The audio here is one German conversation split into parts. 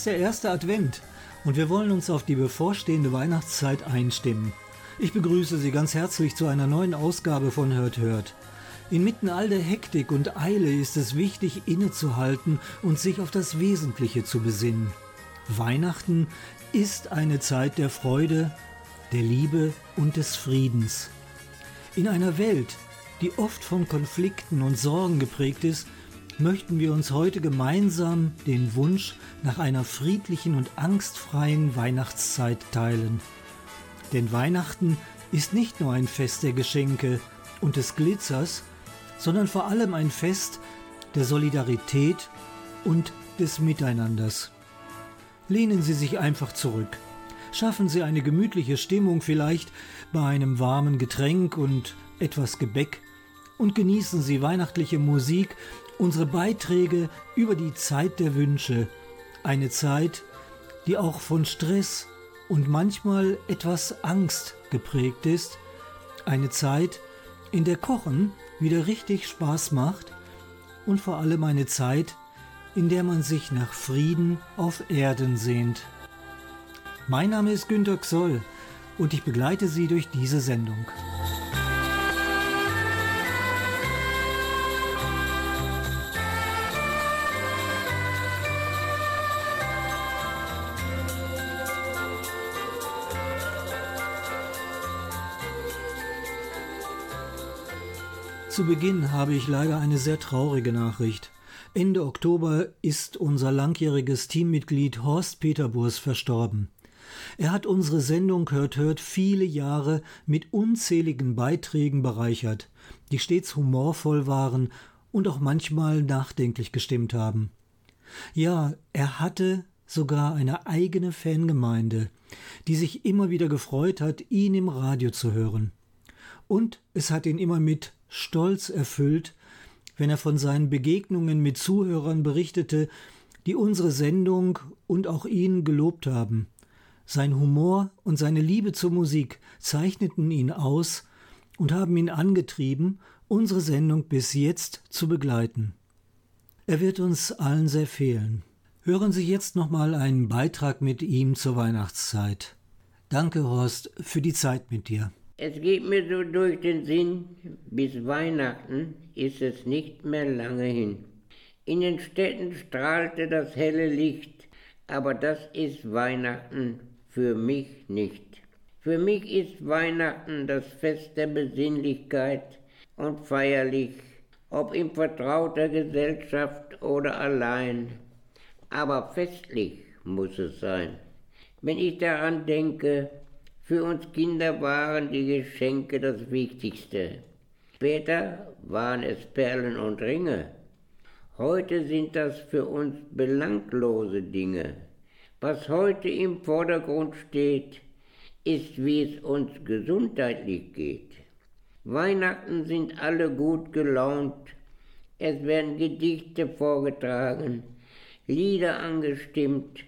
Ist der erste Advent und wir wollen uns auf die bevorstehende Weihnachtszeit einstimmen. Ich begrüße Sie ganz herzlich zu einer neuen Ausgabe von Hört Hört. Inmitten all der Hektik und Eile ist es wichtig, innezuhalten und sich auf das Wesentliche zu besinnen. Weihnachten ist eine Zeit der Freude, der Liebe und des Friedens. In einer Welt, die oft von Konflikten und Sorgen geprägt ist, möchten wir uns heute gemeinsam den Wunsch nach einer friedlichen und angstfreien Weihnachtszeit teilen. Denn Weihnachten ist nicht nur ein Fest der Geschenke und des Glitzers, sondern vor allem ein Fest der Solidarität und des Miteinanders. Lehnen Sie sich einfach zurück. Schaffen Sie eine gemütliche Stimmung vielleicht bei einem warmen Getränk und etwas Gebäck und genießen Sie weihnachtliche Musik unsere Beiträge über die Zeit der Wünsche, eine Zeit, die auch von Stress und manchmal etwas Angst geprägt ist, eine Zeit, in der Kochen wieder richtig Spaß macht und vor allem eine Zeit, in der man sich nach Frieden auf Erden sehnt. Mein Name ist Günter Xoll und ich begleite Sie durch diese Sendung. Zu Beginn habe ich leider eine sehr traurige Nachricht. Ende Oktober ist unser langjähriges Teammitglied Horst Peterburs verstorben. Er hat unsere Sendung Hört Hört viele Jahre mit unzähligen Beiträgen bereichert, die stets humorvoll waren und auch manchmal nachdenklich gestimmt haben. Ja, er hatte sogar eine eigene Fangemeinde, die sich immer wieder gefreut hat, ihn im Radio zu hören. Und es hat ihn immer mit Stolz erfüllt, wenn er von seinen Begegnungen mit Zuhörern berichtete, die unsere Sendung und auch ihn gelobt haben. Sein Humor und seine Liebe zur Musik zeichneten ihn aus und haben ihn angetrieben, unsere Sendung bis jetzt zu begleiten. Er wird uns allen sehr fehlen. Hören Sie jetzt nochmal einen Beitrag mit ihm zur Weihnachtszeit. Danke, Horst, für die Zeit mit dir. Es geht mir so durch den Sinn, bis Weihnachten ist es nicht mehr lange hin. In den Städten strahlte das helle Licht, aber das ist Weihnachten für mich nicht. Für mich ist Weihnachten das Fest der Besinnlichkeit und feierlich, ob in vertrauter Gesellschaft oder allein. Aber festlich muss es sein. Wenn ich daran denke, für uns Kinder waren die Geschenke das Wichtigste. Später waren es Perlen und Ringe. Heute sind das für uns belanglose Dinge. Was heute im Vordergrund steht, ist, wie es uns gesundheitlich geht. Weihnachten sind alle gut gelaunt, es werden Gedichte vorgetragen, Lieder angestimmt,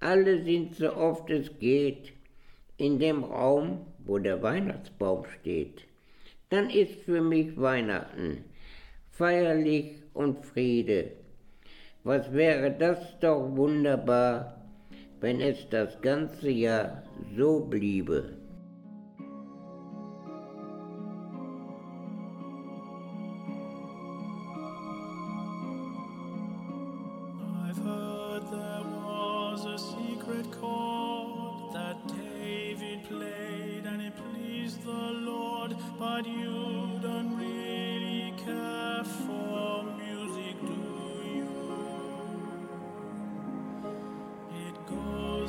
alle sind so oft es geht in dem Raum, wo der Weihnachtsbaum steht, dann ist für mich Weihnachten feierlich und Friede. Was wäre das doch wunderbar, wenn es das ganze Jahr so bliebe.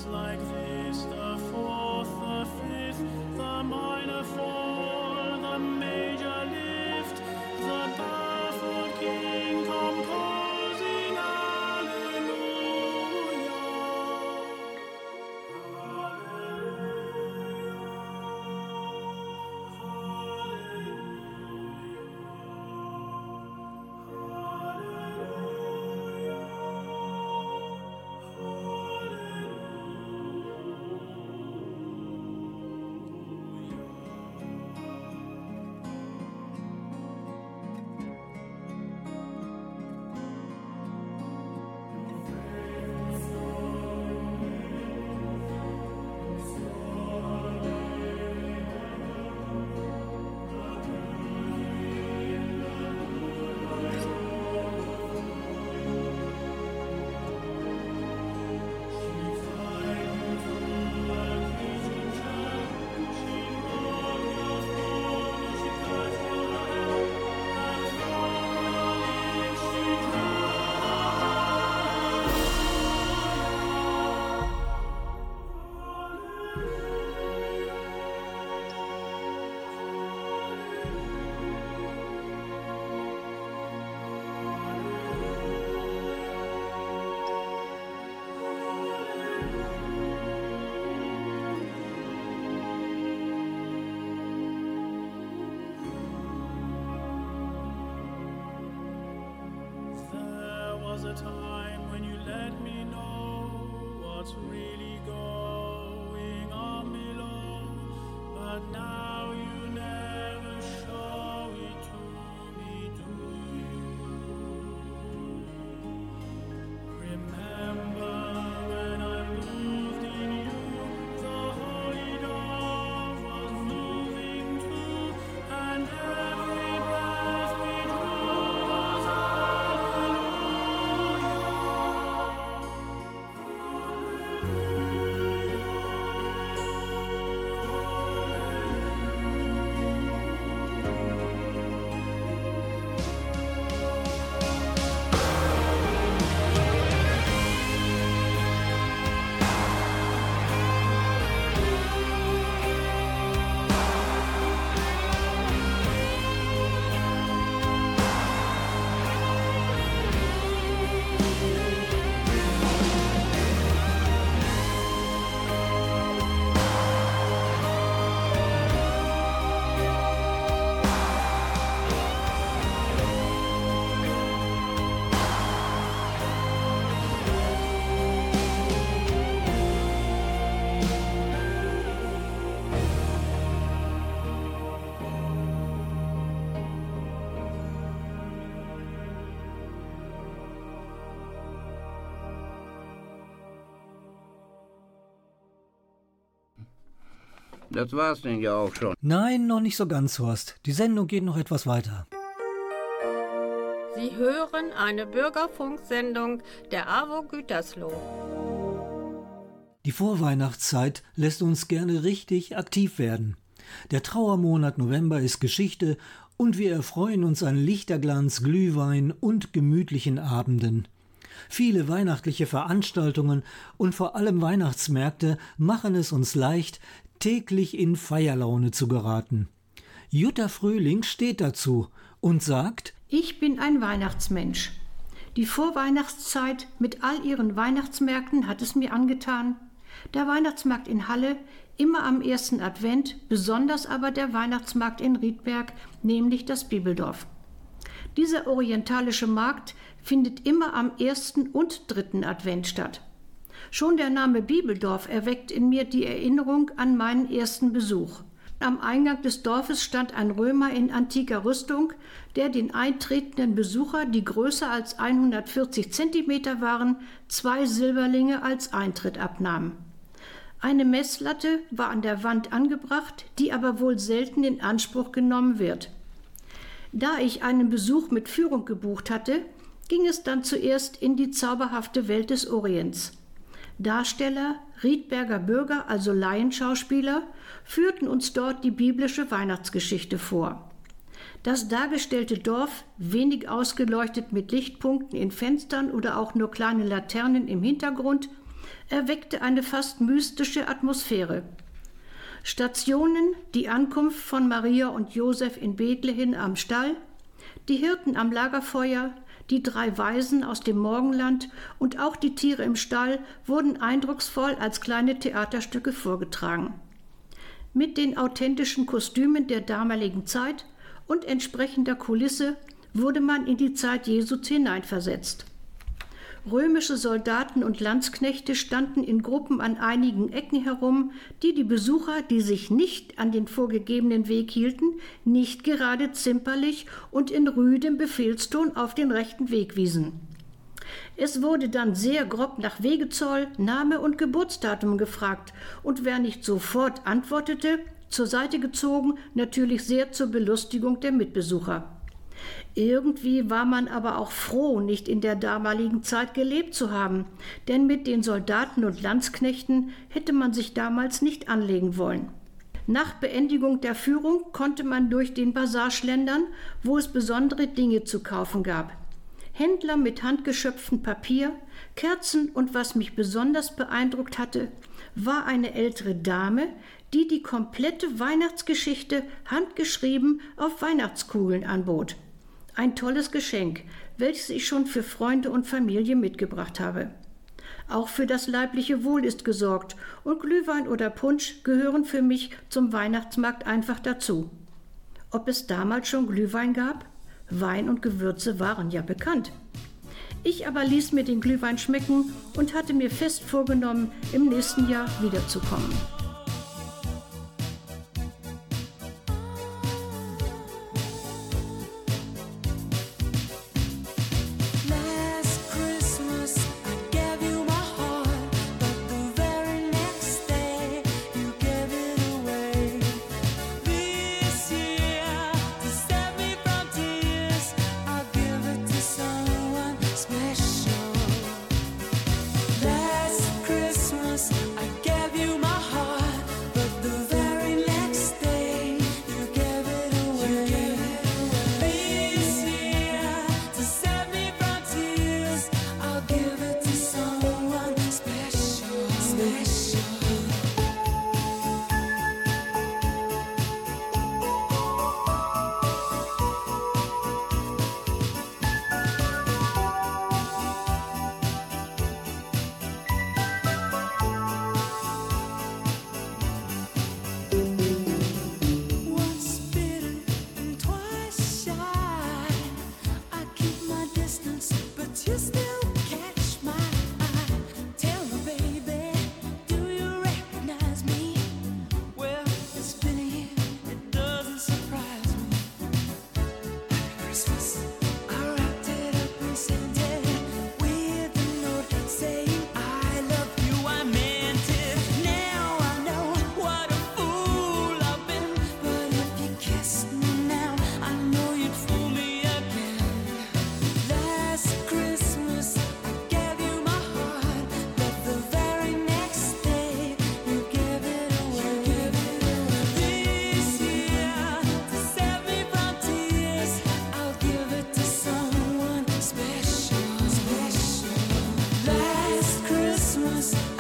like this, the fourth, the fifth, the minor fourth. God's real. Das war's denn ja auch schon. Nein, noch nicht so ganz, Horst. Die Sendung geht noch etwas weiter. Sie hören eine Bürgerfunksendung der AWO Gütersloh. Die Vorweihnachtszeit lässt uns gerne richtig aktiv werden. Der Trauermonat November ist Geschichte und wir erfreuen uns an Lichterglanz, Glühwein und gemütlichen Abenden. Viele weihnachtliche Veranstaltungen und vor allem Weihnachtsmärkte machen es uns leicht, täglich in Feierlaune zu geraten. Jutta Frühling steht dazu und sagt Ich bin ein Weihnachtsmensch. Die Vorweihnachtszeit mit all ihren Weihnachtsmärkten hat es mir angetan. Der Weihnachtsmarkt in Halle immer am ersten Advent, besonders aber der Weihnachtsmarkt in Riedberg, nämlich das Bibeldorf. Dieser orientalische Markt findet immer am ersten und dritten Advent statt. Schon der Name Bibeldorf erweckt in mir die Erinnerung an meinen ersten Besuch. Am Eingang des Dorfes stand ein Römer in antiker Rüstung, der den eintretenden Besucher, die größer als 140 Zentimeter waren, zwei Silberlinge als Eintritt abnahm. Eine Messlatte war an der Wand angebracht, die aber wohl selten in Anspruch genommen wird. Da ich einen Besuch mit Führung gebucht hatte, ging es dann zuerst in die zauberhafte Welt des Orients. Darsteller, Riedberger Bürger, also Laienschauspieler, führten uns dort die biblische Weihnachtsgeschichte vor. Das dargestellte Dorf, wenig ausgeleuchtet mit Lichtpunkten in Fenstern oder auch nur kleine Laternen im Hintergrund, erweckte eine fast mystische Atmosphäre. Stationen, die Ankunft von Maria und Josef in Bethlehem am Stall, die Hirten am Lagerfeuer, die drei Weisen aus dem Morgenland und auch die Tiere im Stall wurden eindrucksvoll als kleine Theaterstücke vorgetragen. Mit den authentischen Kostümen der damaligen Zeit und entsprechender Kulisse wurde man in die Zeit Jesu hineinversetzt. Römische Soldaten und Landsknechte standen in Gruppen an einigen Ecken herum, die die Besucher, die sich nicht an den vorgegebenen Weg hielten, nicht gerade zimperlich und in rüdem Befehlston auf den rechten Weg wiesen. Es wurde dann sehr grob nach Wegezoll, Name und Geburtsdatum gefragt, und wer nicht sofort antwortete, zur Seite gezogen, natürlich sehr zur Belustigung der Mitbesucher. Irgendwie war man aber auch froh, nicht in der damaligen Zeit gelebt zu haben, denn mit den Soldaten und Landsknechten hätte man sich damals nicht anlegen wollen. Nach Beendigung der Führung konnte man durch den Bazar schlendern, wo es besondere Dinge zu kaufen gab. Händler mit handgeschöpftem Papier, Kerzen und was mich besonders beeindruckt hatte, war eine ältere Dame, die die komplette Weihnachtsgeschichte handgeschrieben auf Weihnachtskugeln anbot. Ein tolles Geschenk, welches ich schon für Freunde und Familie mitgebracht habe. Auch für das leibliche Wohl ist gesorgt und Glühwein oder Punsch gehören für mich zum Weihnachtsmarkt einfach dazu. Ob es damals schon Glühwein gab? Wein und Gewürze waren ja bekannt. Ich aber ließ mir den Glühwein schmecken und hatte mir fest vorgenommen, im nächsten Jahr wiederzukommen. Thanks.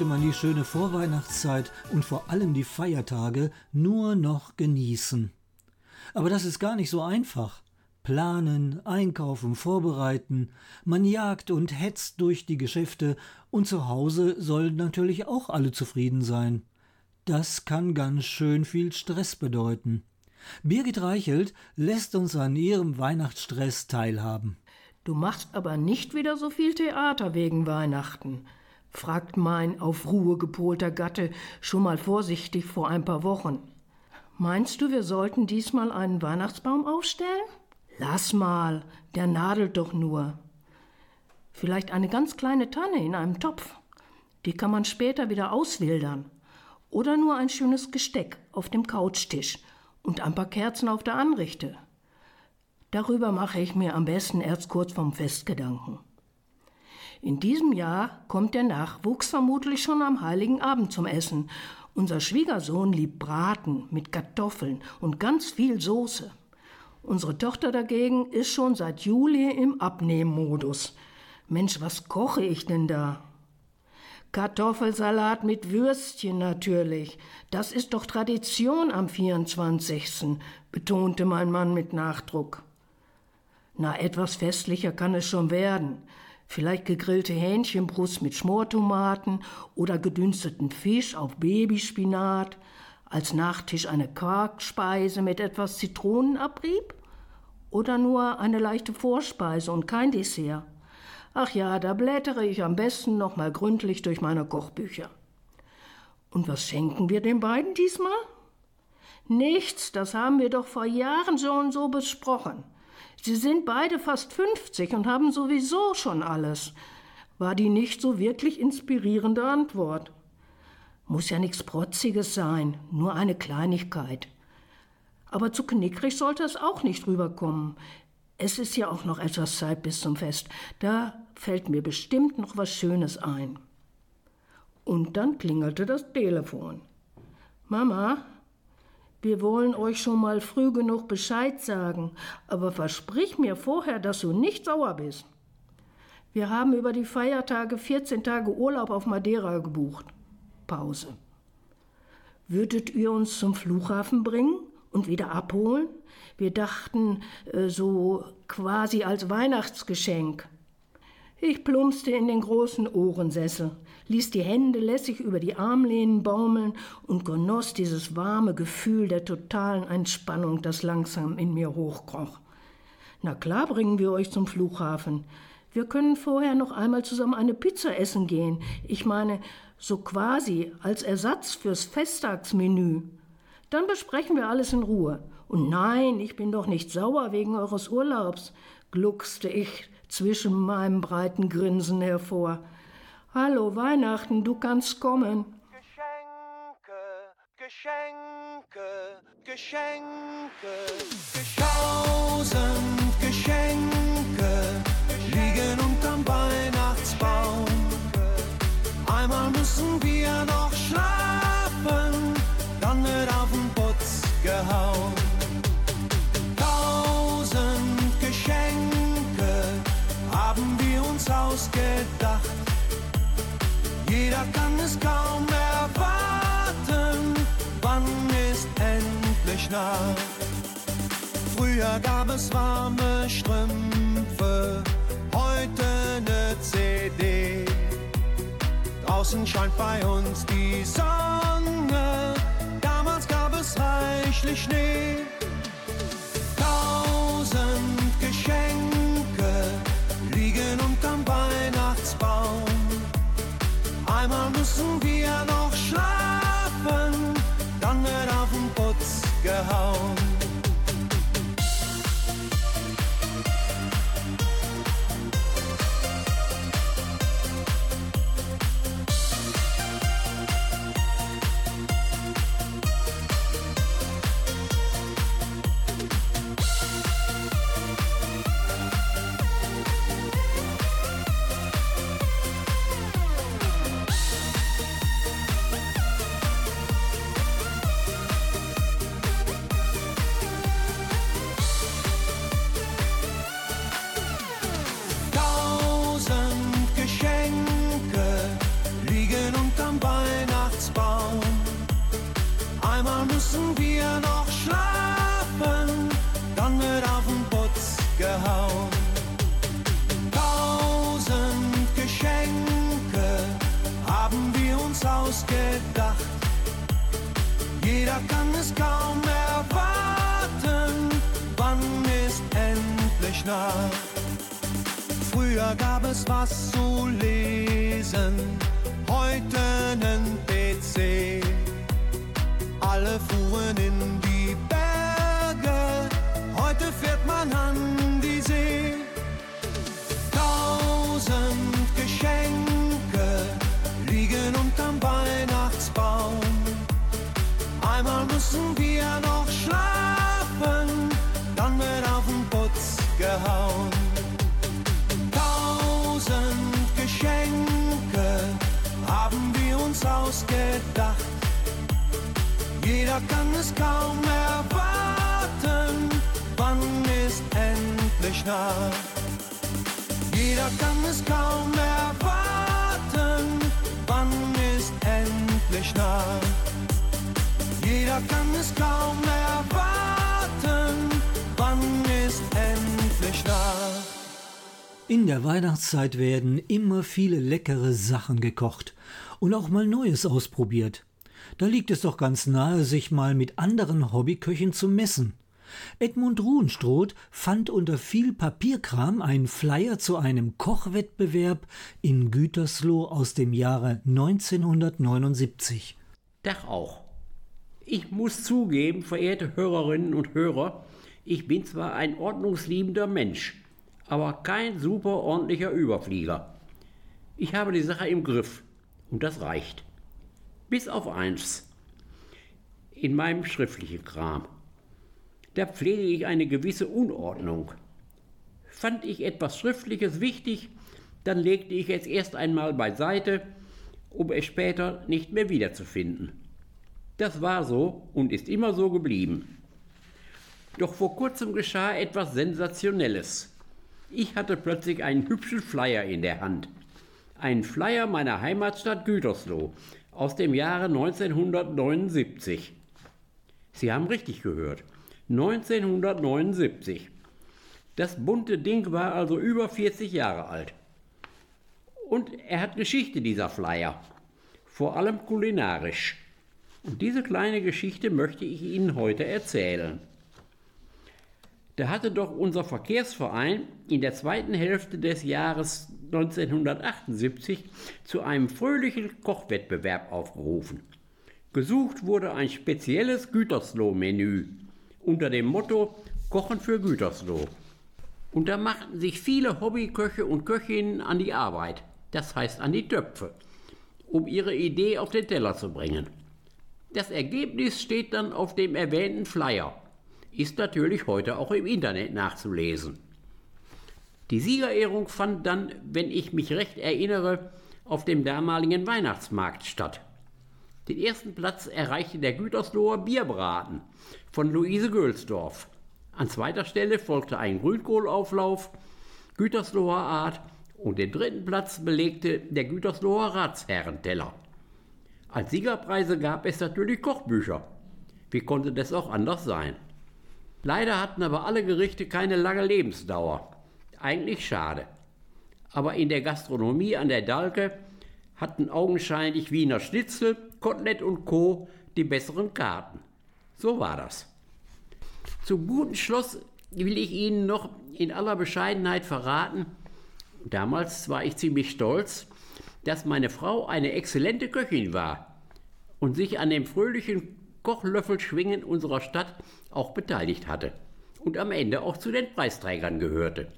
Möchte man die schöne Vorweihnachtszeit und vor allem die Feiertage nur noch genießen. Aber das ist gar nicht so einfach. Planen, einkaufen, vorbereiten, man jagt und hetzt durch die Geschäfte und zu Hause sollen natürlich auch alle zufrieden sein. Das kann ganz schön viel Stress bedeuten. Birgit Reichelt lässt uns an ihrem Weihnachtsstress teilhaben. Du machst aber nicht wieder so viel Theater wegen Weihnachten, fragt mein auf Ruhe gepolter Gatte schon mal vorsichtig vor ein paar Wochen. Meinst du, wir sollten diesmal einen Weihnachtsbaum aufstellen? Lass mal, der nadelt doch nur. Vielleicht eine ganz kleine Tanne in einem Topf. Die kann man später wieder auswildern. Oder nur ein schönes Gesteck auf dem Couchtisch und ein paar Kerzen auf der Anrichte. Darüber mache ich mir am besten erst kurz vom Fest Gedanken. In diesem Jahr kommt der Nachwuchs vermutlich schon am heiligen Abend zum Essen. Unser Schwiegersohn liebt Braten mit Kartoffeln und ganz viel Soße. Unsere Tochter dagegen ist schon seit Juli im Abnehmmodus. Mensch, was koche ich denn da? Kartoffelsalat mit Würstchen natürlich. Das ist doch Tradition am 24., betonte mein Mann mit Nachdruck. Na, etwas festlicher kann es schon werden. Vielleicht gegrillte Hähnchenbrust mit Schmortomaten oder gedünsteten Fisch auf Babyspinat. Als Nachtisch eine Quarkspeise mit etwas Zitronenabrieb? Oder nur eine leichte Vorspeise und kein Dessert? Ach ja, da blättere ich am besten noch mal gründlich durch meine Kochbücher. Und was schenken wir den beiden diesmal? Nichts, das haben wir doch vor Jahren und so besprochen. Sie sind beide fast 50 und haben sowieso schon alles. War die nicht so wirklich inspirierende Antwort. Muss ja nichts Protziges sein, nur eine Kleinigkeit. Aber zu knickrig sollte es auch nicht rüberkommen. Es ist ja auch noch etwas Zeit bis zum Fest. Da fällt mir bestimmt noch was Schönes ein. Und dann klingelte das Telefon. Mama, wir wollen euch schon mal früh genug Bescheid sagen, aber versprich mir vorher, dass du nicht sauer bist. Wir haben über die Feiertage 14 Tage Urlaub auf Madeira gebucht. Pause. Würdet ihr uns zum Flughafen bringen und wieder abholen? Wir dachten, äh, so quasi als Weihnachtsgeschenk. Ich plumpste in den großen Ohrensessel, ließ die Hände lässig über die Armlehnen baumeln und genoss dieses warme Gefühl der totalen Entspannung, das langsam in mir hochkroch. Na klar bringen wir euch zum Flughafen. Wir können vorher noch einmal zusammen eine Pizza essen gehen. Ich meine, so quasi als Ersatz fürs Festtagsmenü. Dann besprechen wir alles in Ruhe. Und nein, ich bin doch nicht sauer wegen eures Urlaubs, gluckste ich zwischen meinem breiten Grinsen hervor. Hallo Weihnachten, du kannst kommen. Geschenke, Geschenke, Geschenke, tausend Geschenke liegen unterm Weihnachtsbaum. Einmal müssen wir noch schlafen, Jeder kann es kaum erwarten, wann ist endlich Nacht. Früher gab es warme Strümpfe, heute ne CD. Draußen scheint bei uns die Sonne, damals gab es reichlich Schnee. Einmal müssen wir noch schlafen, dann wird auf den Putz gehauen. Müssen wir noch schlafen, dann wird auf den Putz gehauen. Tausend Geschenke haben wir uns ausgedacht. Jeder kann es kaum erwarten, wann ist endlich Nacht. Früher gab es was zu lesen, heute nen PC. Alle fuhren in die Berge, heute fährt man an die See. Tausend Geschenke liegen unterm Weihnachtsbaum. Einmal müssen wir noch schlafen, dann wird auf den Putz gehauen. Tausend Geschenke haben wir uns ausgedacht. Jeder kann es kaum erwarten, wann ist endlich Nacht. Jeder kann es kaum erwarten, wann ist endlich Nacht. Jeder kann es kaum erwarten, wann ist endlich Nacht. In der Weihnachtszeit werden immer viele leckere Sachen gekocht und auch mal Neues ausprobiert. Da liegt es doch ganz nahe, sich mal mit anderen Hobbyköchen zu messen. Edmund Ruhenstroth fand unter viel Papierkram einen Flyer zu einem Kochwettbewerb in Gütersloh aus dem Jahre 1979. Dach auch. Ich muss zugeben, verehrte Hörerinnen und Hörer, ich bin zwar ein ordnungsliebender Mensch, aber kein super ordentlicher Überflieger. Ich habe die Sache im Griff und das reicht. Bis auf eins. In meinem schriftlichen Kram. Da pflege ich eine gewisse Unordnung. Fand ich etwas Schriftliches wichtig, dann legte ich es erst einmal beiseite, um es später nicht mehr wiederzufinden. Das war so und ist immer so geblieben. Doch vor kurzem geschah etwas Sensationelles. Ich hatte plötzlich einen hübschen Flyer in der Hand. Einen Flyer meiner Heimatstadt Gütersloh aus dem Jahre 1979. Sie haben richtig gehört. 1979. Das bunte Ding war also über 40 Jahre alt. Und er hat Geschichte, dieser Flyer. Vor allem kulinarisch. Und diese kleine Geschichte möchte ich Ihnen heute erzählen. Da hatte doch unser Verkehrsverein in der zweiten Hälfte des Jahres 1978 zu einem fröhlichen Kochwettbewerb aufgerufen. Gesucht wurde ein spezielles Gütersloh-Menü unter dem Motto Kochen für Gütersloh. Und da machten sich viele Hobbyköche und Köchinnen an die Arbeit, das heißt an die Töpfe, um ihre Idee auf den Teller zu bringen. Das Ergebnis steht dann auf dem erwähnten Flyer, ist natürlich heute auch im Internet nachzulesen. Die Siegerehrung fand dann, wenn ich mich recht erinnere, auf dem damaligen Weihnachtsmarkt statt. Den ersten Platz erreichte der Gütersloher Bierbraten von Luise Gölsdorf. An zweiter Stelle folgte ein Grünkohlauflauf Gütersloher Art und den dritten Platz belegte der Gütersloher Ratsherrenteller. Als Siegerpreise gab es natürlich Kochbücher. Wie konnte das auch anders sein? Leider hatten aber alle Gerichte keine lange Lebensdauer. Eigentlich schade. Aber in der Gastronomie an der Dalke hatten augenscheinlich Wiener Schnitzel, Kotelett und Co. die besseren Karten. So war das. Zum guten Schluss will ich Ihnen noch in aller Bescheidenheit verraten, damals war ich ziemlich stolz, dass meine Frau eine exzellente Köchin war und sich an dem fröhlichen Kochlöffelschwingen unserer Stadt auch beteiligt hatte und am Ende auch zu den Preisträgern gehörte.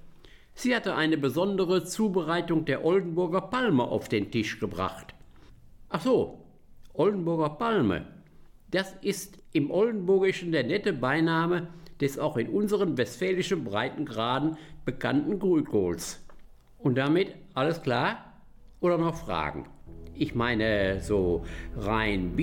Sie hatte eine besondere Zubereitung der Oldenburger Palme auf den Tisch gebracht. Ach so, Oldenburger Palme. Das ist im Oldenburgischen der nette Beiname des auch in unseren westfälischen Breitengraden bekannten Grünkohls. Und damit alles klar? Oder noch Fragen? Ich meine so rein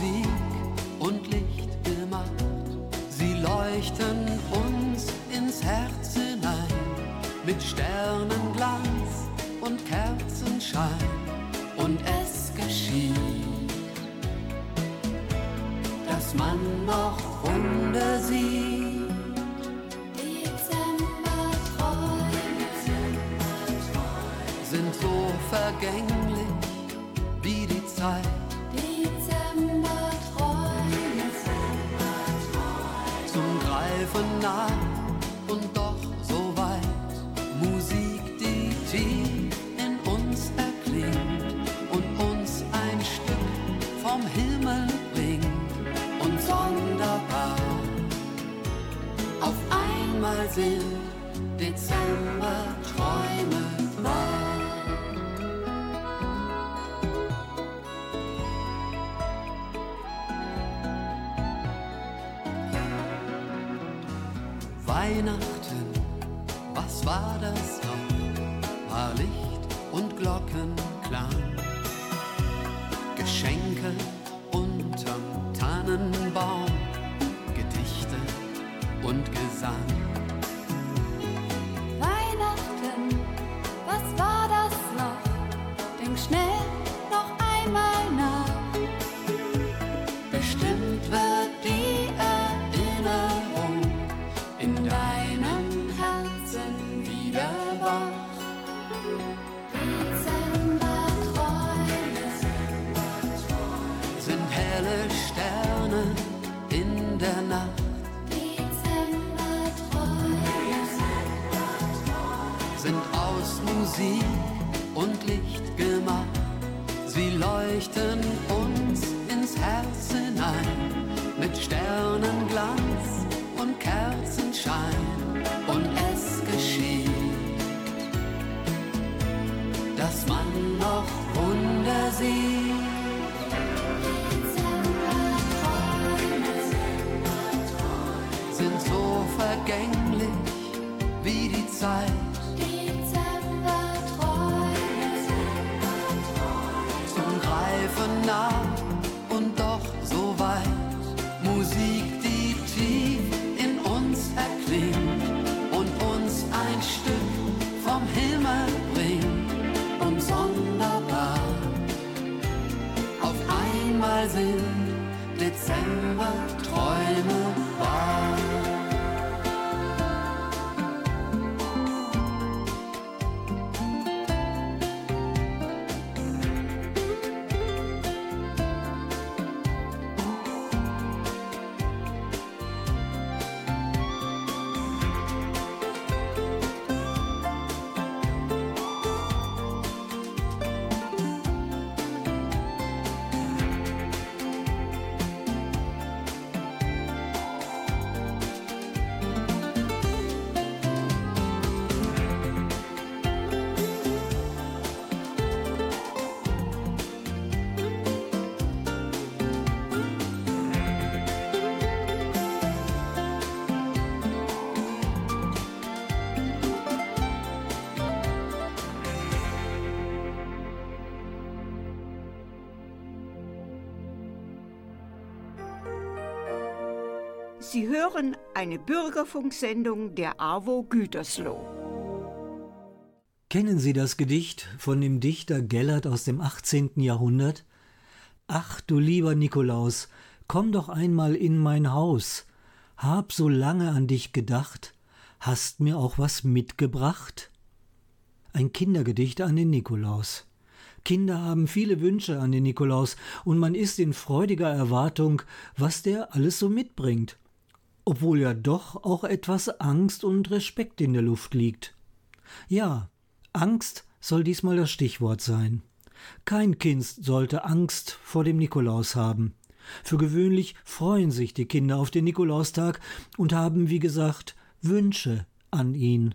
Musik und Licht gemacht. Sie leuchten uns ins Herz hinein mit Sternenglanz und Kerzenschein. Und es geschieht, dass man noch Wunder sieht. Dezemberträume sind so vergänglich nah und doch so weit. Musik, die tief in uns erklingt und uns ein Stück vom Himmel bringt. Und sonderbar, auf einmal sind leuchten uns ins Herz hinein mit Sternenglanz und Kerzenschein. Und es geschieht, dass man noch Wunder sieht. Sind so vergänglich wie die Zeit. Sie hören eine Bürgerfunksendung der AWO Gütersloh. Kennen Sie das Gedicht von dem Dichter Gellert aus dem 18. Jahrhundert? Ach du lieber Nikolaus, komm doch einmal in mein Haus. Hab so lange an dich gedacht, hast mir auch was mitgebracht? Ein Kindergedicht an den Nikolaus. Kinder haben viele Wünsche an den Nikolaus, und man ist in freudiger Erwartung, was der alles so mitbringt, obwohl ja doch auch etwas Angst und Respekt in der Luft liegt. Ja, Angst soll diesmal das Stichwort sein. Kein Kind sollte Angst vor dem Nikolaus haben. Für gewöhnlich freuen sich die Kinder auf den Nikolaustag und haben, wie gesagt, Wünsche an ihn.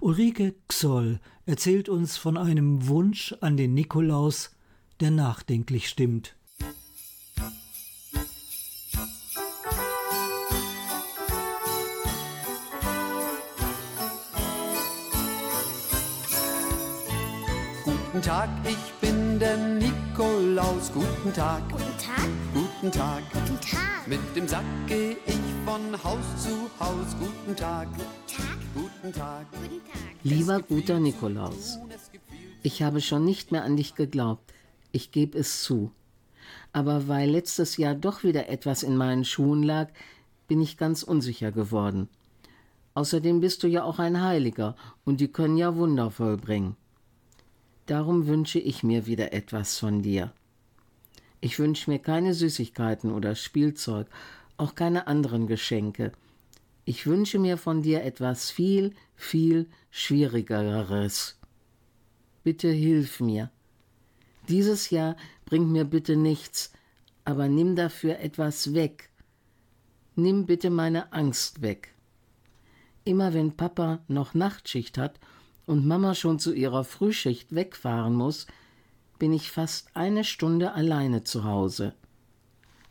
Ulrike Xoll erzählt uns von einem Wunsch an den Nikolaus, der nachdenklich stimmt. Guten Tag, ich bin der Nikolaus. Guten Tag, Guten Tag. guten Tag. Guten Tag. Mit dem Sack geh ich von Haus zu Haus. Guten Tag, Tag. guten Guten Tag. Lieber guter Nikolaus, ich habe schon nicht mehr an dich geglaubt. Ich gebe es zu. Aber weil letztes Jahr doch wieder etwas in meinen Schuhen lag, bin ich ganz unsicher geworden. Außerdem bist du ja auch ein Heiliger und die können ja Wunder vollbringen. Darum wünsche ich mir wieder etwas von dir. Ich wünsche mir keine Süßigkeiten oder Spielzeug, auch keine anderen Geschenke. Ich wünsche mir von dir etwas viel, viel Schwierigeres. Bitte hilf mir. Dieses Jahr bringt mir bitte nichts, aber nimm dafür etwas weg. Nimm bitte meine Angst weg. Immer wenn Papa noch Nachtschicht hat und Mama schon zu ihrer Frühschicht wegfahren muss, bin ich fast eine Stunde alleine zu Hause.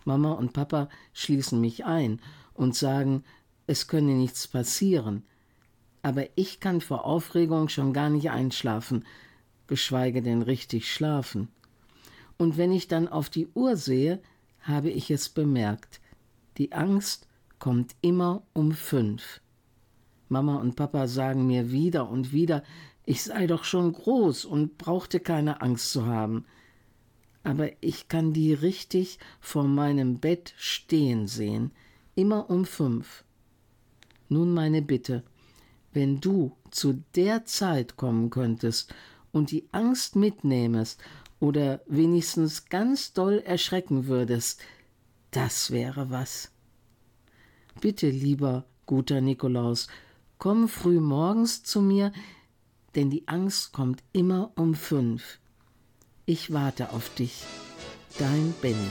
Mama und Papa schließen mich ein und sagen, es könne nichts passieren. Aber ich kann vor Aufregung schon gar nicht einschlafen, geschweige denn richtig schlafen. Und wenn ich dann auf die Uhr sehe, habe ich es bemerkt. Die Angst kommt immer um fünf. Mama und Papa sagen mir wieder und wieder, ich sei doch schon groß und brauchte keine Angst zu haben. Aber ich kann die richtig vor meinem Bett stehen sehen, immer um fünf. Nun meine Bitte, wenn du zu der Zeit kommen könntest und die Angst mitnehmest oder wenigstens ganz doll erschrecken würdest, das wäre was. Bitte, lieber guter Nikolaus, Komm früh morgens zu mir, denn die Angst kommt immer um fünf. Ich warte auf dich. Dein Benny.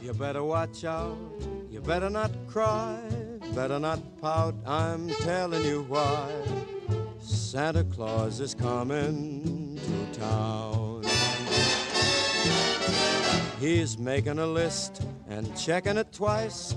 You better watch out, you better not cry, better not pout, I'm telling you why. Santa Claus is coming to town. He's making a list and checking it twice.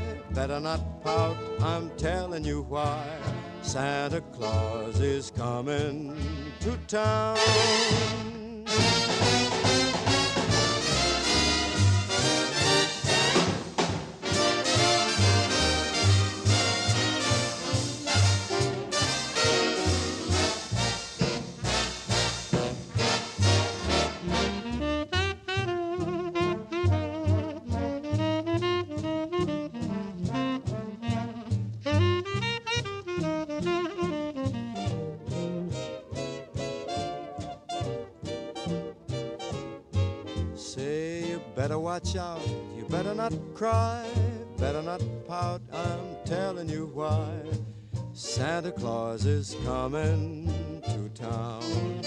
Better not pout, I'm telling you why. Santa Claus is coming to town. Cry, better not pout, I'm telling you why. Santa Claus is coming to town.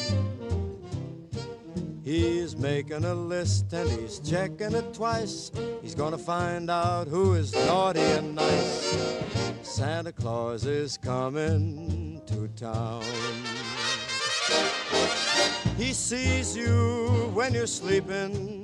He's making a list and he's checking it twice. He's gonna find out who is naughty and nice. Santa Claus is coming to town. He sees you when you're sleeping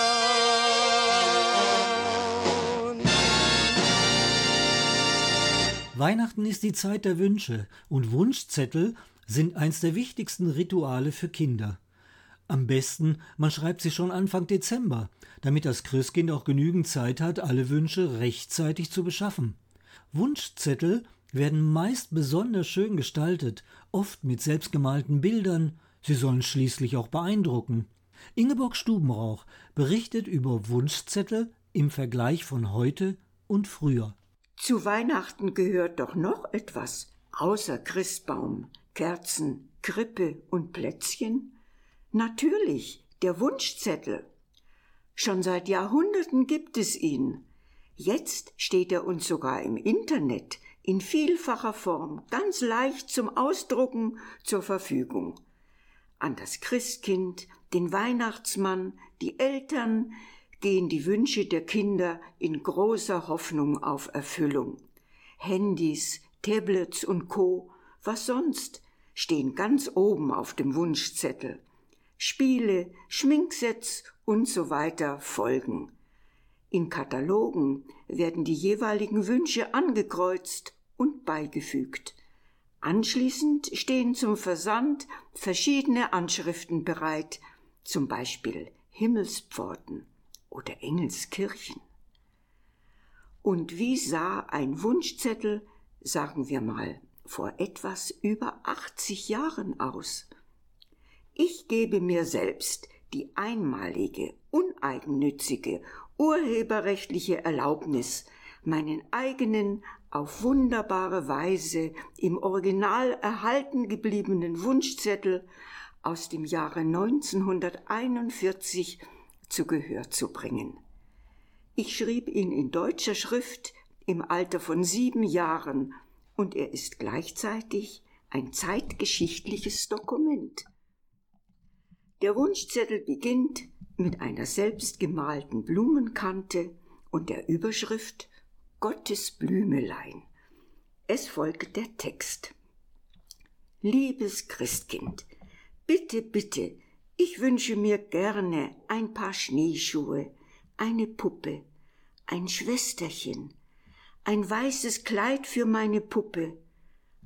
Weihnachten ist die Zeit der Wünsche und Wunschzettel sind eins der wichtigsten Rituale für Kinder. Am besten, man schreibt sie schon Anfang Dezember, damit das Christkind auch genügend Zeit hat, alle Wünsche rechtzeitig zu beschaffen. Wunschzettel werden meist besonders schön gestaltet, oft mit selbstgemalten Bildern, sie sollen schließlich auch beeindrucken. Ingeborg Stubenrauch berichtet über Wunschzettel im Vergleich von heute und früher. Zu Weihnachten gehört doch noch etwas, außer Christbaum, Kerzen, Krippe und Plätzchen? Natürlich Der Wunschzettel. Schon seit Jahrhunderten gibt es ihn. Jetzt steht er uns sogar im Internet in vielfacher Form, ganz leicht zum Ausdrucken zur Verfügung. An das Christkind, den Weihnachtsmann, die Eltern gehen die Wünsche der Kinder in großer Hoffnung auf Erfüllung. Handys, Tablets und Co. Was sonst stehen ganz oben auf dem Wunschzettel. Spiele, Schminksets und so weiter folgen. In Katalogen werden die jeweiligen Wünsche angekreuzt und beigefügt. Anschließend stehen zum Versand verschiedene Anschriften bereit, zum Beispiel Himmelspforten oder Engelskirchen. Und wie sah ein Wunschzettel, sagen wir mal, vor etwas über 80 Jahren aus? Ich gebe mir selbst die einmalige, uneigennützige, urheberrechtliche Erlaubnis, meinen eigenen, auf wunderbare Weise im Original erhalten gebliebenen Wunschzettel aus dem Jahre 1941 zu Gehör zu bringen. Ich schrieb ihn in deutscher Schrift im Alter von sieben Jahren und er ist gleichzeitig ein zeitgeschichtliches Dokument. Der Wunschzettel beginnt mit einer selbstgemalten Blumenkante und der Überschrift Gottes Blümelein. Es folgt der Text. Liebes Christkind, bitte, bitte, ich wünsche mir gerne ein paar Schneeschuhe, eine Puppe, ein Schwesterchen, ein weißes Kleid für meine Puppe,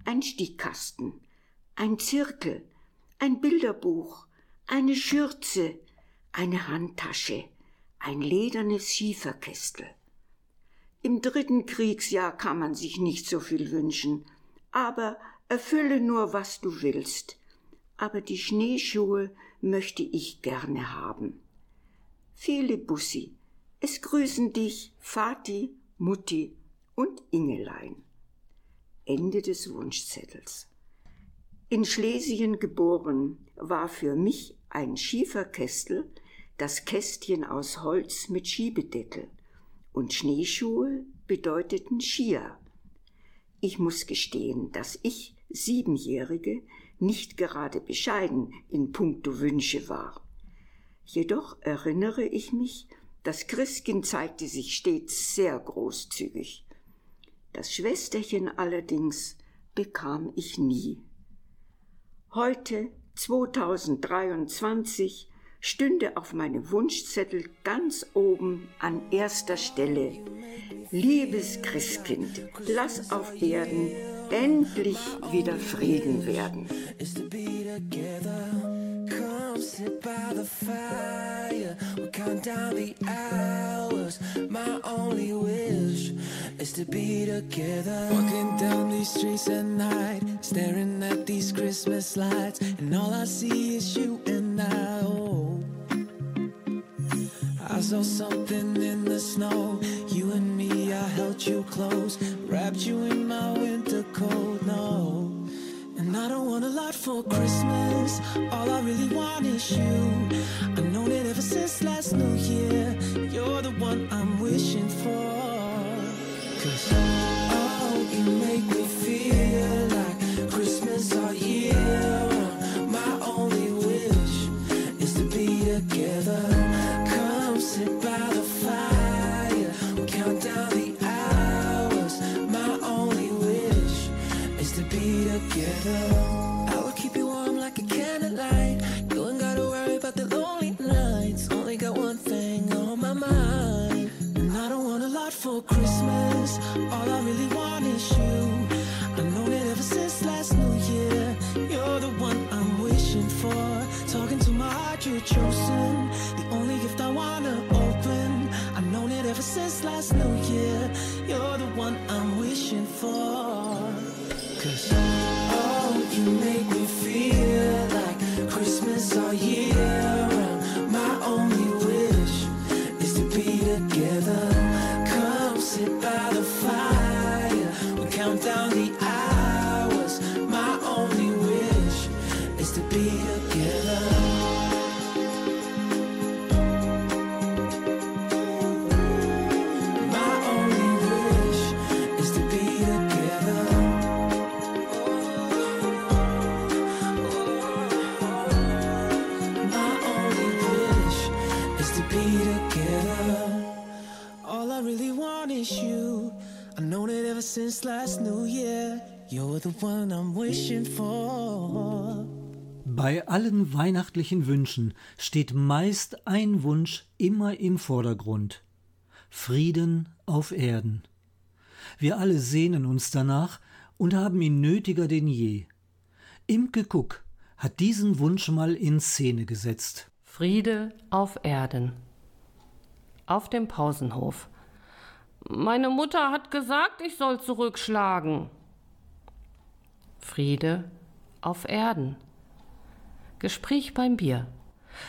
ein Stickkasten, ein Zirkel, ein Bilderbuch, eine Schürze, eine Handtasche, ein ledernes Schieferkästel. Im dritten Kriegsjahr kann man sich nicht so viel wünschen, aber erfülle nur, was du willst. Aber die Schneeschuhe möchte ich gerne haben. Viele Bussi, es grüßen dich Vati, Mutti und Ingelein. Ende des Wunschzettels. In Schlesien geboren war für mich ein Schieferkästel das Kästchen aus Holz mit Schiebedeckel und Schneeschuhe bedeuteten Skier. Ich muss gestehen, dass ich, Siebenjährige, nicht gerade bescheiden in puncto Wünsche war. Jedoch erinnere ich mich, das Christkind zeigte sich stets sehr großzügig. Das Schwesterchen allerdings bekam ich nie. Heute, 2023, stünde auf meinem Wunschzettel ganz oben an erster Stelle. Liebes Christkind, lass auf Erden endlich wieder Frieden werden. Walking down these streets at night, staring at these Christmas lights, and all I see is you and I. Oh. I saw something in the snow. You and me, I held you close, wrapped you in my winter coat. No. And I don't want a lot for Christmas. All I really want is you. I've known it ever since last New Year. You're the one I'm wishing for. I will keep you warm like a candlelight. You ain't gotta worry about the lonely nights. Only got one thing on my mind. And I don't want a lot for Christmas. All I really want is you. I've known it ever since last New Year. You're the one I'm wishing for. Talking to my heart, you're chosen. The only gift I wanna open. I've known it ever since last New Year. You're the one I'm wishing for. Since last New Year. You're the one I'm wishing for. Bei allen weihnachtlichen Wünschen steht meist ein Wunsch immer im Vordergrund. Frieden auf Erden. Wir alle sehnen uns danach und haben ihn nötiger denn je. Imke Kuck hat diesen Wunsch mal in Szene gesetzt. Friede auf Erden. Auf dem Pausenhof. Meine Mutter hat gesagt, ich soll zurückschlagen. Friede auf Erden. Gespräch beim Bier.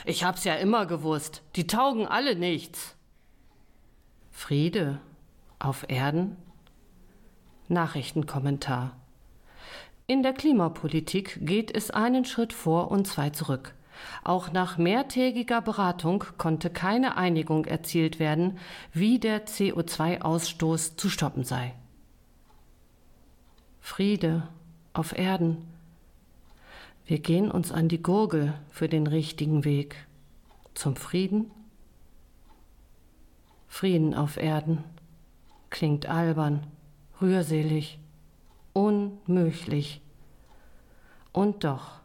Ich hab's ja immer gewusst. Die taugen alle nichts. Friede auf Erden. Nachrichtenkommentar. In der Klimapolitik geht es einen Schritt vor und zwei zurück. Auch nach mehrtägiger Beratung konnte keine Einigung erzielt werden, wie der CO2-Ausstoß zu stoppen sei. Friede auf Erden. Wir gehen uns an die Gurgel für den richtigen Weg. Zum Frieden? Frieden auf Erden. Klingt albern, rührselig, unmöglich. Und doch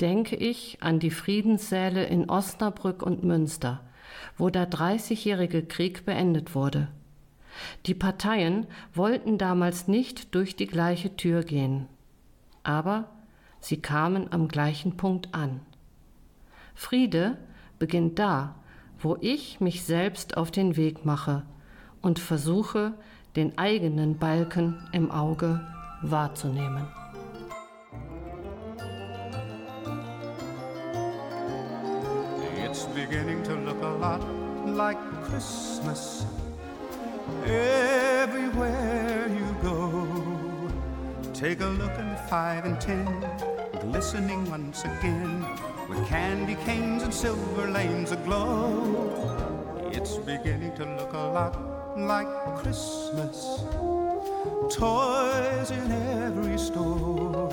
denke ich an die Friedenssäle in Osnabrück und Münster, wo der Dreißigjährige Krieg beendet wurde. Die Parteien wollten damals nicht durch die gleiche Tür gehen, aber sie kamen am gleichen Punkt an. Friede beginnt da, wo ich mich selbst auf den Weg mache und versuche, den eigenen Balken im Auge wahrzunehmen. It's beginning to look a lot like Christmas everywhere you go. Take a look at the five and ten, glistening once again with candy canes and silver lanes aglow. It's beginning to look a lot like Christmas. Toys in every store.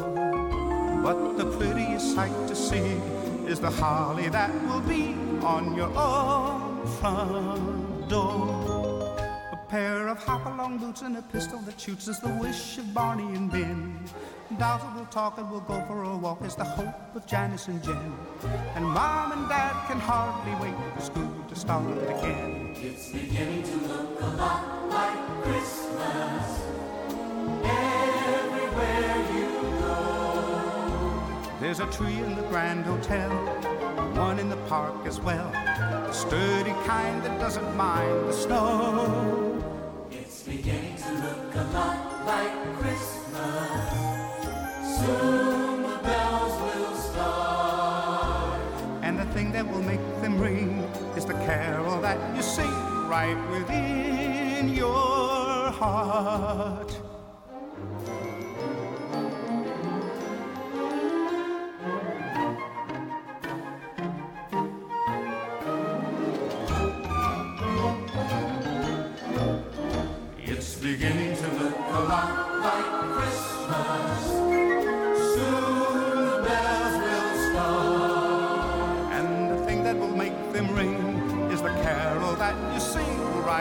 But the prettiest sight to see is the holly that will be on your own front door. A pair of hop-along boots and a pistol that shoots is the wish of Barney and Ben. Dolls will talk and we'll go for a walk is the hope of Janice and Jen. And Mom and Dad can hardly wait for school to start again. It's beginning to look a lot like Christmas everywhere There's a tree in the Grand Hotel, one in the park as well. The sturdy kind that doesn't mind the snow. It's beginning to look a lot like Christmas. Soon the bells will start. And the thing that will make them ring is the carol that you sing right within your heart.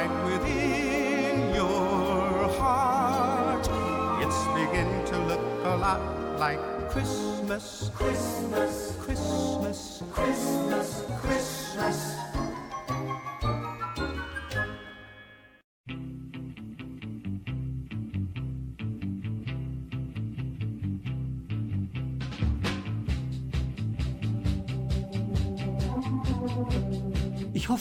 Right within your heart. It's beginning to look a lot like Christmas, Christmas, Christmas, Christmas, Christmas.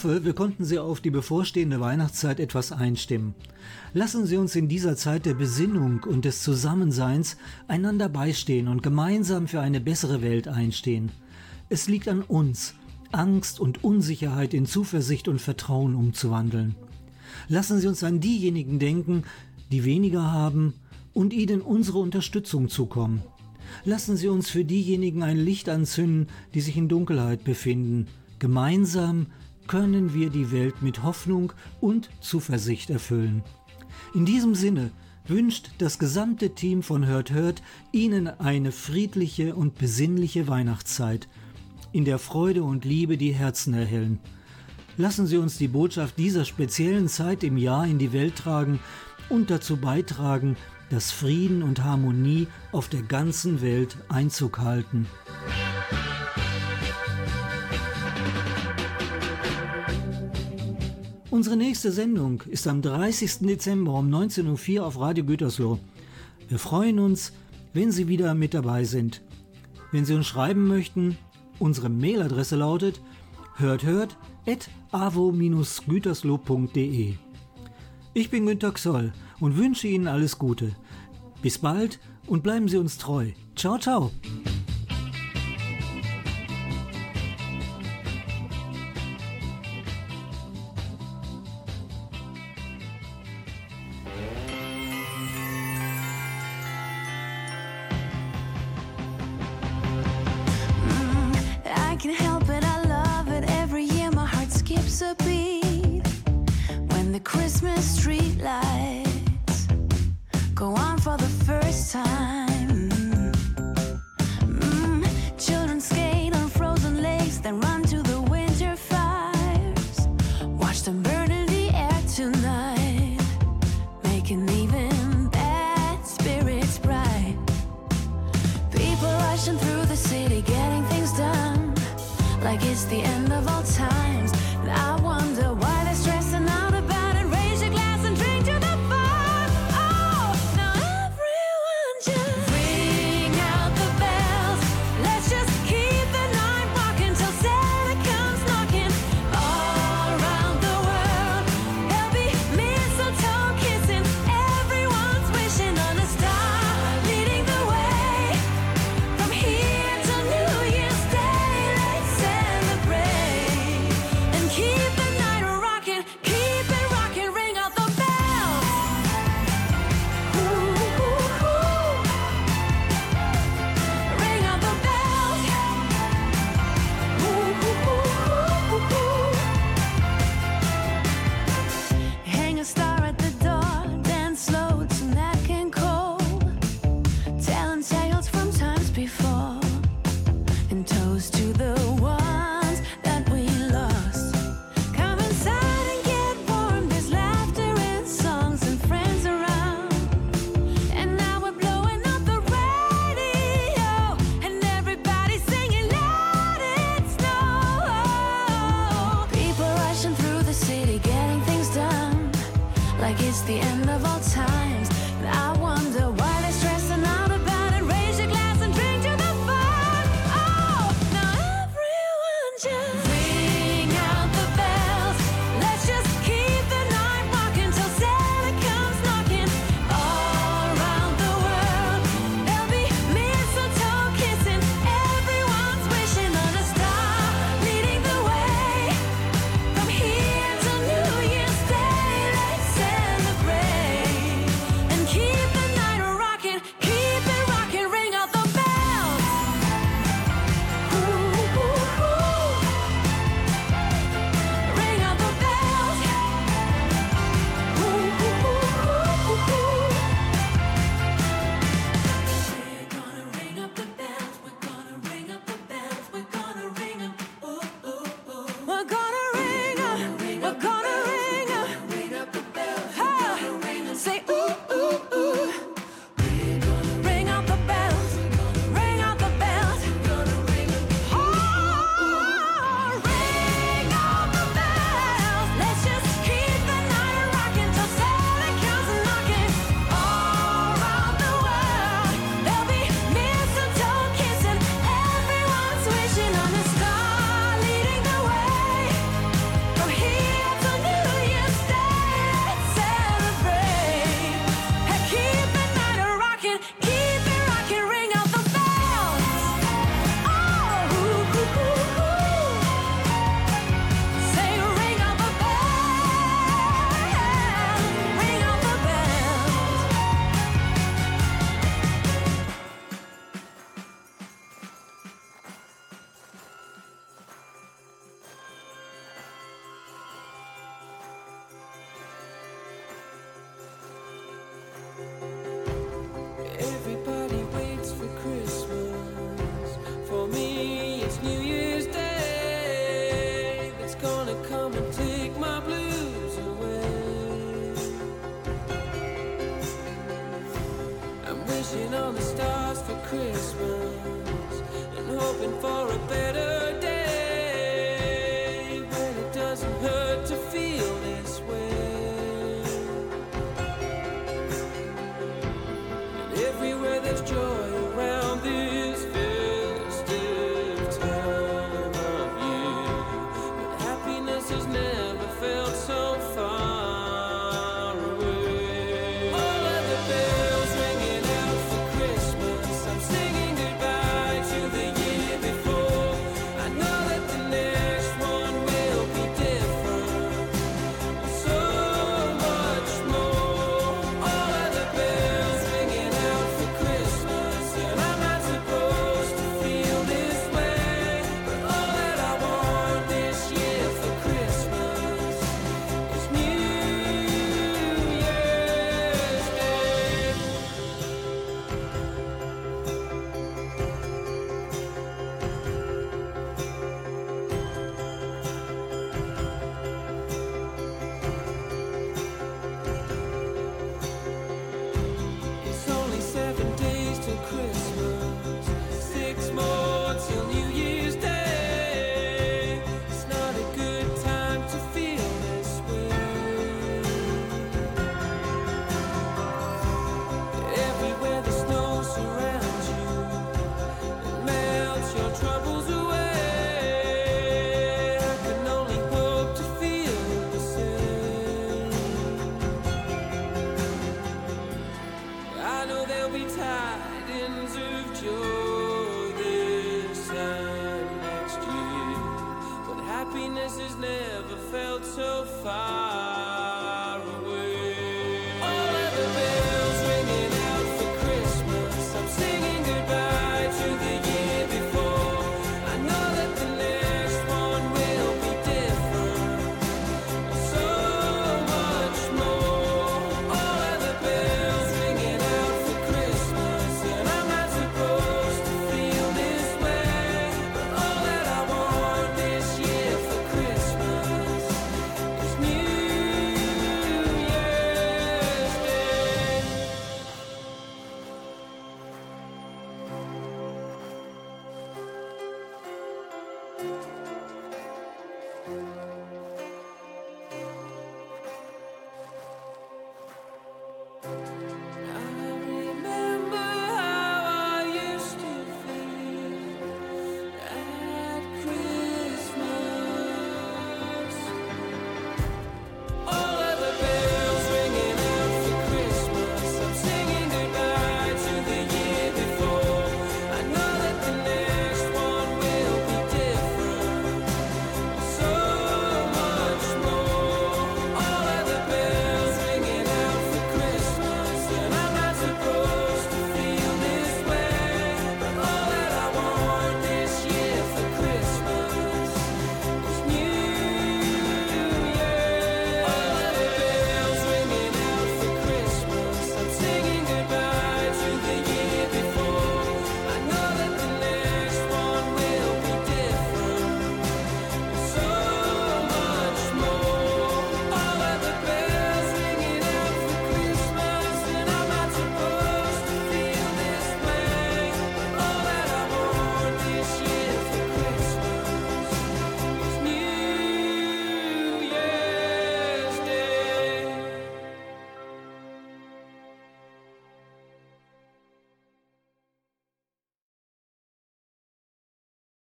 Hoffe, wir konnten Sie auf die bevorstehende Weihnachtszeit etwas einstimmen. Lassen Sie uns in dieser Zeit der Besinnung und des Zusammenseins einander beistehen und gemeinsam für eine bessere Welt einstehen. Es liegt an uns, Angst und Unsicherheit in Zuversicht und Vertrauen umzuwandeln. Lassen Sie uns an diejenigen denken, die weniger haben und ihnen unsere Unterstützung zukommen. Lassen Sie uns für diejenigen ein Licht anzünden, die sich in Dunkelheit befinden. Gemeinsam können wir die Welt mit Hoffnung und Zuversicht erfüllen. In diesem Sinne wünscht das gesamte Team von Hört Hört Ihnen eine friedliche und besinnliche Weihnachtszeit, in der Freude und Liebe die Herzen erhellen. Lassen Sie uns die Botschaft dieser speziellen Zeit im Jahr in die Welt tragen und dazu beitragen, dass Frieden und Harmonie auf der ganzen Welt Einzug halten. Unsere nächste Sendung ist am 30. Dezember um 19.04 Uhr auf Radio Gütersloh. Wir freuen uns, wenn Sie wieder mit dabei sind. Wenn Sie uns schreiben möchten, unsere Mailadresse lautet hörthört at avo-gütersloh.de. Ich bin Günter Xoll und wünsche Ihnen alles Gute. Bis bald und bleiben Sie uns treu. Ciao, ciao.